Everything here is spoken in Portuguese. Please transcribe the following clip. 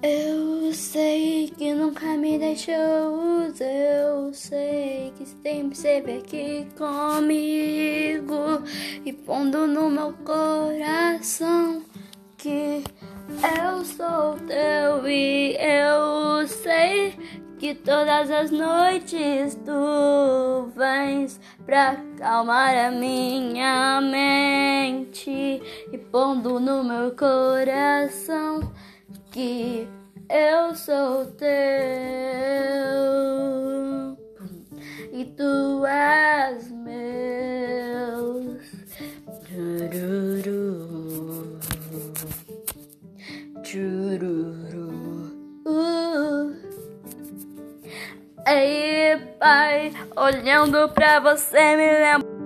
Eu sei que nunca me deixou, eu sei que sempre esteve aqui comigo e pondo no meu coração que eu sou teu e eu sei que todas as noites tu vens pra acalmar a minha mente e pondo no meu coração que eu sou teu e tu és meu. Chururu, chururu. Uh. Ei, pai, olhando pra você me lembra.